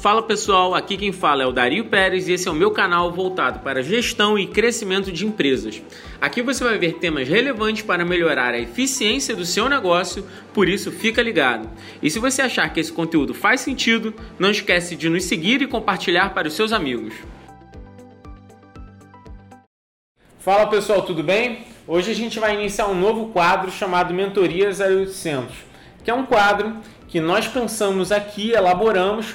Fala pessoal, aqui quem fala é o Dario Pérez e esse é o meu canal voltado para gestão e crescimento de empresas. Aqui você vai ver temas relevantes para melhorar a eficiência do seu negócio, por isso fica ligado. E se você achar que esse conteúdo faz sentido, não esquece de nos seguir e compartilhar para os seus amigos. Fala pessoal, tudo bem? Hoje a gente vai iniciar um novo quadro chamado Mentorias 0800, que é um quadro que nós pensamos aqui, elaboramos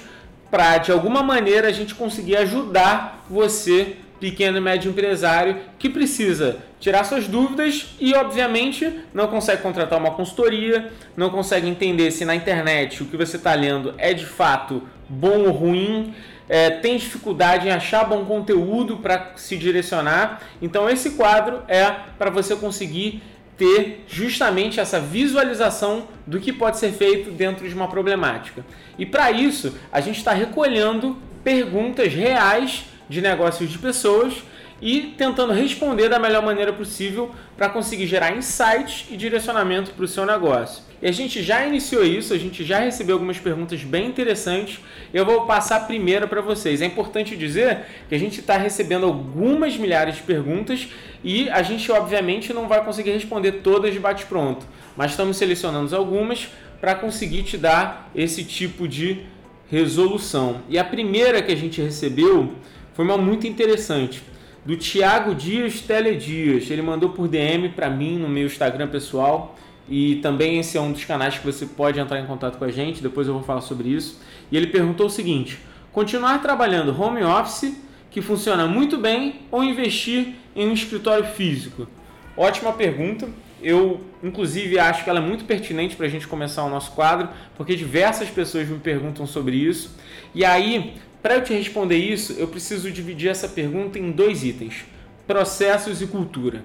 para de alguma maneira a gente conseguir ajudar você, pequeno e médio empresário, que precisa tirar suas dúvidas e, obviamente, não consegue contratar uma consultoria, não consegue entender se na internet o que você está lendo é de fato bom ou ruim. É, tem dificuldade em achar bom conteúdo para se direcionar. Então, esse quadro é para você conseguir ter justamente essa visualização do que pode ser feito dentro de uma problemática. E para isso, a gente está recolhendo perguntas reais de negócios de pessoas e tentando responder da melhor maneira possível para conseguir gerar insights e direcionamento para o seu negócio. E a gente já iniciou isso, a gente já recebeu algumas perguntas bem interessantes. Eu vou passar a primeira para vocês. É importante dizer que a gente está recebendo algumas milhares de perguntas e a gente, obviamente, não vai conseguir responder todas de bate-pronto, mas estamos selecionando algumas para conseguir te dar esse tipo de resolução. E a primeira que a gente recebeu foi uma muito interessante do Tiago Dias Teledias. Ele mandou por DM para mim no meu Instagram pessoal. E também esse é um dos canais que você pode entrar em contato com a gente, depois eu vou falar sobre isso. E ele perguntou o seguinte: continuar trabalhando home office, que funciona muito bem, ou investir em um escritório físico? Ótima pergunta. Eu, inclusive, acho que ela é muito pertinente para a gente começar o nosso quadro, porque diversas pessoas me perguntam sobre isso. E aí, para eu te responder isso, eu preciso dividir essa pergunta em dois itens: processos e cultura.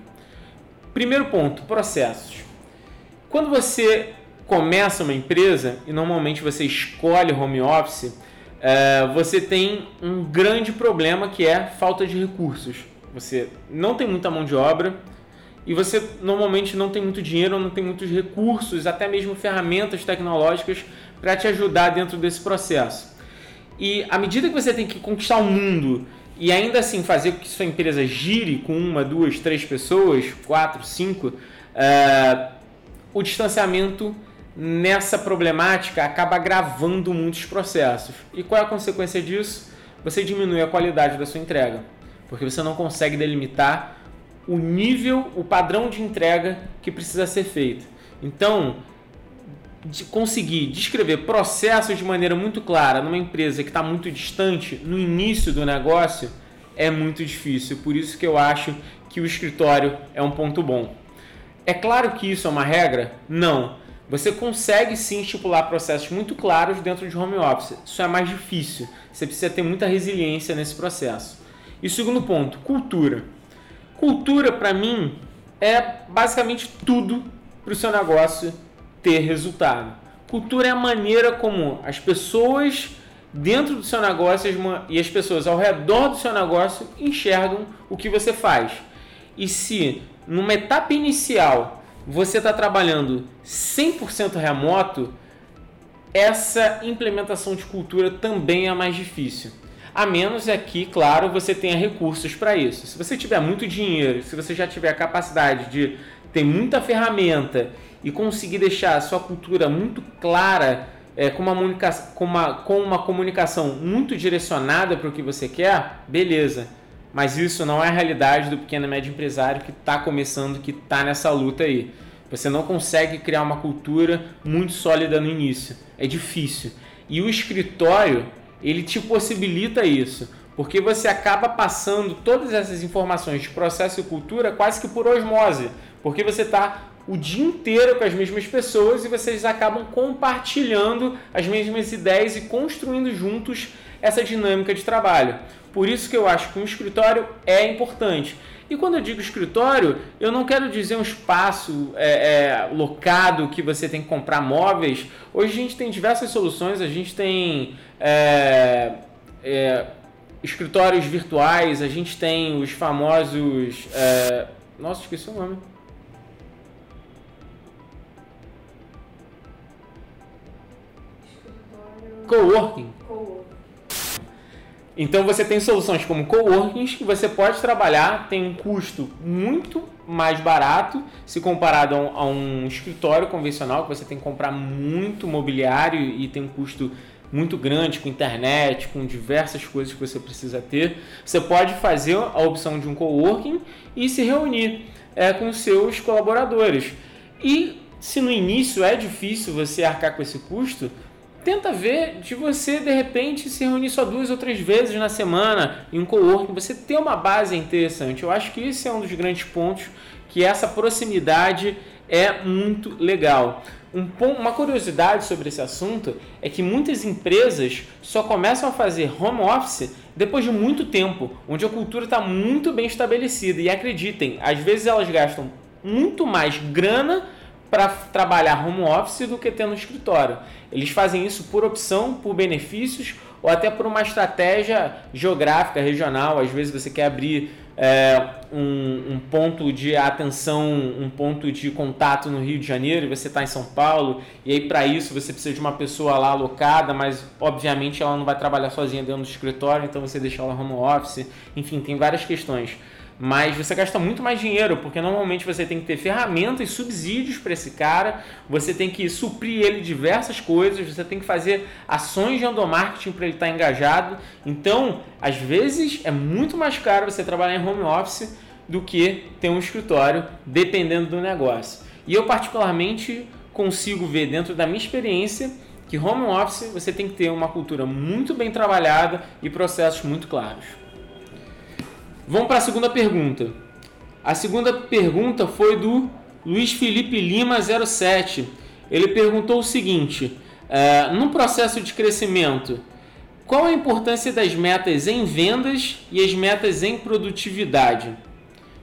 Primeiro ponto: processos. Quando você começa uma empresa e normalmente você escolhe home office, é, você tem um grande problema que é falta de recursos. Você não tem muita mão de obra e você normalmente não tem muito dinheiro, não tem muitos recursos, até mesmo ferramentas tecnológicas para te ajudar dentro desse processo. E à medida que você tem que conquistar o mundo e ainda assim fazer com que sua empresa gire com uma, duas, três pessoas, quatro, cinco, uh, o distanciamento nessa problemática acaba agravando muitos processos. E qual é a consequência disso? Você diminui a qualidade da sua entrega, porque você não consegue delimitar o nível, o padrão de entrega que precisa ser feito. Então, de conseguir descrever processos de maneira muito clara numa empresa que está muito distante no início do negócio é muito difícil. Por isso que eu acho que o escritório é um ponto bom. É claro que isso é uma regra? Não. Você consegue sim estipular processos muito claros dentro de home office. Isso é mais difícil. Você precisa ter muita resiliência nesse processo. E segundo ponto, cultura. Cultura para mim é basicamente tudo para o seu negócio ter resultado. Cultura é a maneira como as pessoas dentro do seu negócio e as pessoas ao redor do seu negócio enxergam o que você faz. E se numa etapa inicial você está trabalhando 100% remoto, essa implementação de cultura também é mais difícil. A menos é que, claro, você tenha recursos para isso. Se você tiver muito dinheiro, se você já tiver a capacidade de ter muita ferramenta e conseguir deixar a sua cultura muito clara, é, com, uma com, uma, com uma comunicação muito direcionada para o que você quer, beleza. Mas isso não é a realidade do pequeno e médio empresário que está começando, que está nessa luta aí. Você não consegue criar uma cultura muito sólida no início. É difícil. E o escritório, ele te possibilita isso. Porque você acaba passando todas essas informações de processo e cultura quase que por osmose. Porque você está o dia inteiro com as mesmas pessoas e vocês acabam compartilhando as mesmas ideias e construindo juntos essa dinâmica de trabalho. Por isso que eu acho que um escritório é importante. E quando eu digo escritório, eu não quero dizer um espaço é, é, locado que você tem que comprar móveis. Hoje a gente tem diversas soluções, a gente tem é, é escritórios virtuais, a gente tem os famosos. É, nossa, esqueci o nome. Coworking. Então você tem soluções como coworkings que você pode trabalhar, tem um custo muito mais barato se comparado a um, escritório convencional que você tem que comprar muito mobiliário e tem um custo muito grande com internet, com diversas coisas que você precisa ter. Você pode fazer a opção de um coworking e se reunir é, com seus colaboradores. E se no início é difícil você arcar com esse custo, tenta ver de você de repente se reunir só duas ou três vezes na semana em um coworking, você ter uma base interessante. Eu acho que esse é um dos grandes pontos que essa proximidade é muito legal. Um, uma curiosidade sobre esse assunto é que muitas empresas só começam a fazer home office depois de muito tempo, onde a cultura está muito bem estabelecida. E acreditem, às vezes elas gastam muito mais grana para trabalhar home office do que ter no escritório. Eles fazem isso por opção, por benefícios ou até por uma estratégia geográfica, regional. Às vezes você quer abrir é, um, um, ponto de atenção, um ponto de contato no Rio de Janeiro e você está em São Paulo, e aí para isso você precisa de uma pessoa lá alocada, mas obviamente ela não vai trabalhar sozinha dentro do escritório, então você deixa ela home office. Enfim, tem várias questões mas você gasta muito mais dinheiro, porque normalmente você tem que ter ferramentas, subsídios para esse cara, você tem que suprir ele diversas coisas, você tem que fazer ações de endomarketing para ele estar tá engajado. Então, às vezes é muito mais caro você trabalhar em home office do que ter um escritório, dependendo do negócio. E eu particularmente consigo ver dentro da minha experiência que home office você tem que ter uma cultura muito bem trabalhada e processos muito claros. Vamos para a segunda pergunta. A segunda pergunta foi do Luiz Felipe Lima 07. Ele perguntou o seguinte: uh, no processo de crescimento, qual a importância das metas em vendas e as metas em produtividade?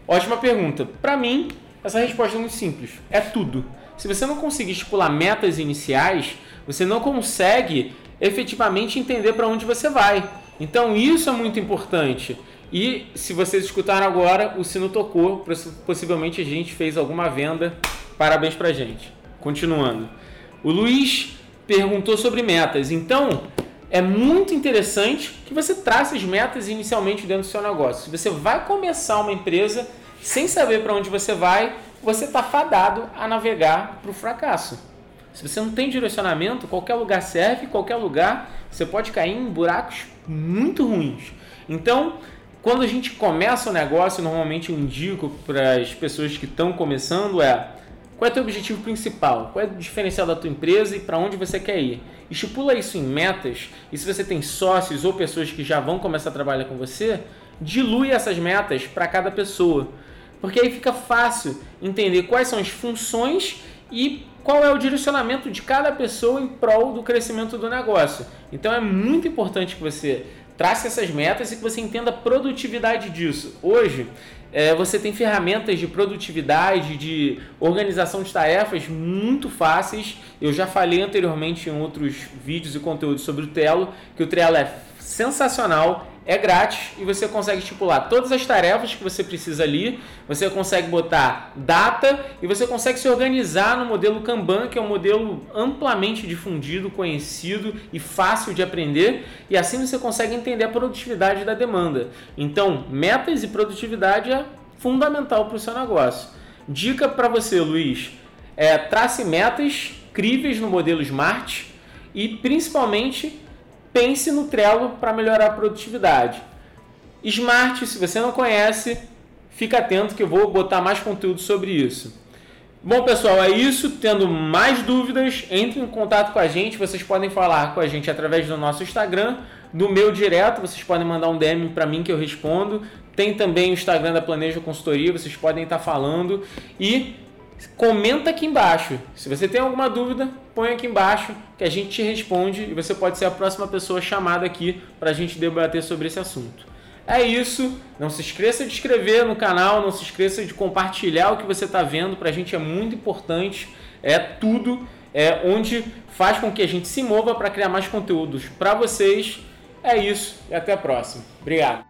Ótima pergunta. Para mim, essa resposta é muito simples. É tudo. Se você não conseguir estipular metas iniciais, você não consegue efetivamente entender para onde você vai. Então, isso é muito importante. E se vocês escutaram agora, o sino tocou, possivelmente a gente fez alguma venda. Parabéns pra gente. Continuando. O Luiz perguntou sobre metas. Então, é muito interessante que você trace as metas inicialmente dentro do seu negócio. Se você vai começar uma empresa sem saber para onde você vai, você está fadado a navegar para o fracasso. Se você não tem direcionamento, qualquer lugar serve, qualquer lugar você pode cair em buracos muito ruins. Então, quando a gente começa o negócio, normalmente eu indico para as pessoas que estão começando é qual é o teu objetivo principal, qual é o diferencial da tua empresa e para onde você quer ir. Estipula isso em metas e se você tem sócios ou pessoas que já vão começar a trabalhar com você, dilui essas metas para cada pessoa. Porque aí fica fácil entender quais são as funções e qual é o direcionamento de cada pessoa em prol do crescimento do negócio. Então é muito importante que você trace essas metas e que você entenda a produtividade disso. Hoje, é, você tem ferramentas de produtividade, de organização de tarefas muito fáceis. Eu já falei anteriormente em outros vídeos e conteúdos sobre o Trello, que o Trello é sensacional, é grátis e você consegue estipular todas as tarefas que você precisa ali, você consegue botar data e você consegue se organizar no modelo Kanban, que é um modelo amplamente difundido, conhecido e fácil de aprender, e assim você consegue entender a produtividade da demanda. Então, metas e produtividade é fundamental para o seu negócio. Dica para você, Luiz, é trace metas críveis no modelo Smart e principalmente pense no Trello para melhorar a produtividade. Smart, se você não conhece, fica atento que eu vou botar mais conteúdo sobre isso. Bom, pessoal, é isso. Tendo mais dúvidas, entre em contato com a gente. Vocês podem falar com a gente através do nosso Instagram, do meu direto. Vocês podem mandar um DM para mim que eu respondo. Tem também o Instagram da Planeja Consultoria. Vocês podem estar falando. E comenta aqui embaixo. Se você tem alguma dúvida, põe aqui embaixo que a gente te responde e você pode ser a próxima pessoa chamada aqui para a gente debater sobre esse assunto. É isso. Não se esqueça de inscrever no canal, não se esqueça de compartilhar o que você está vendo. Para a gente é muito importante. É tudo é onde faz com que a gente se mova para criar mais conteúdos para vocês. É isso e até a próxima. Obrigado.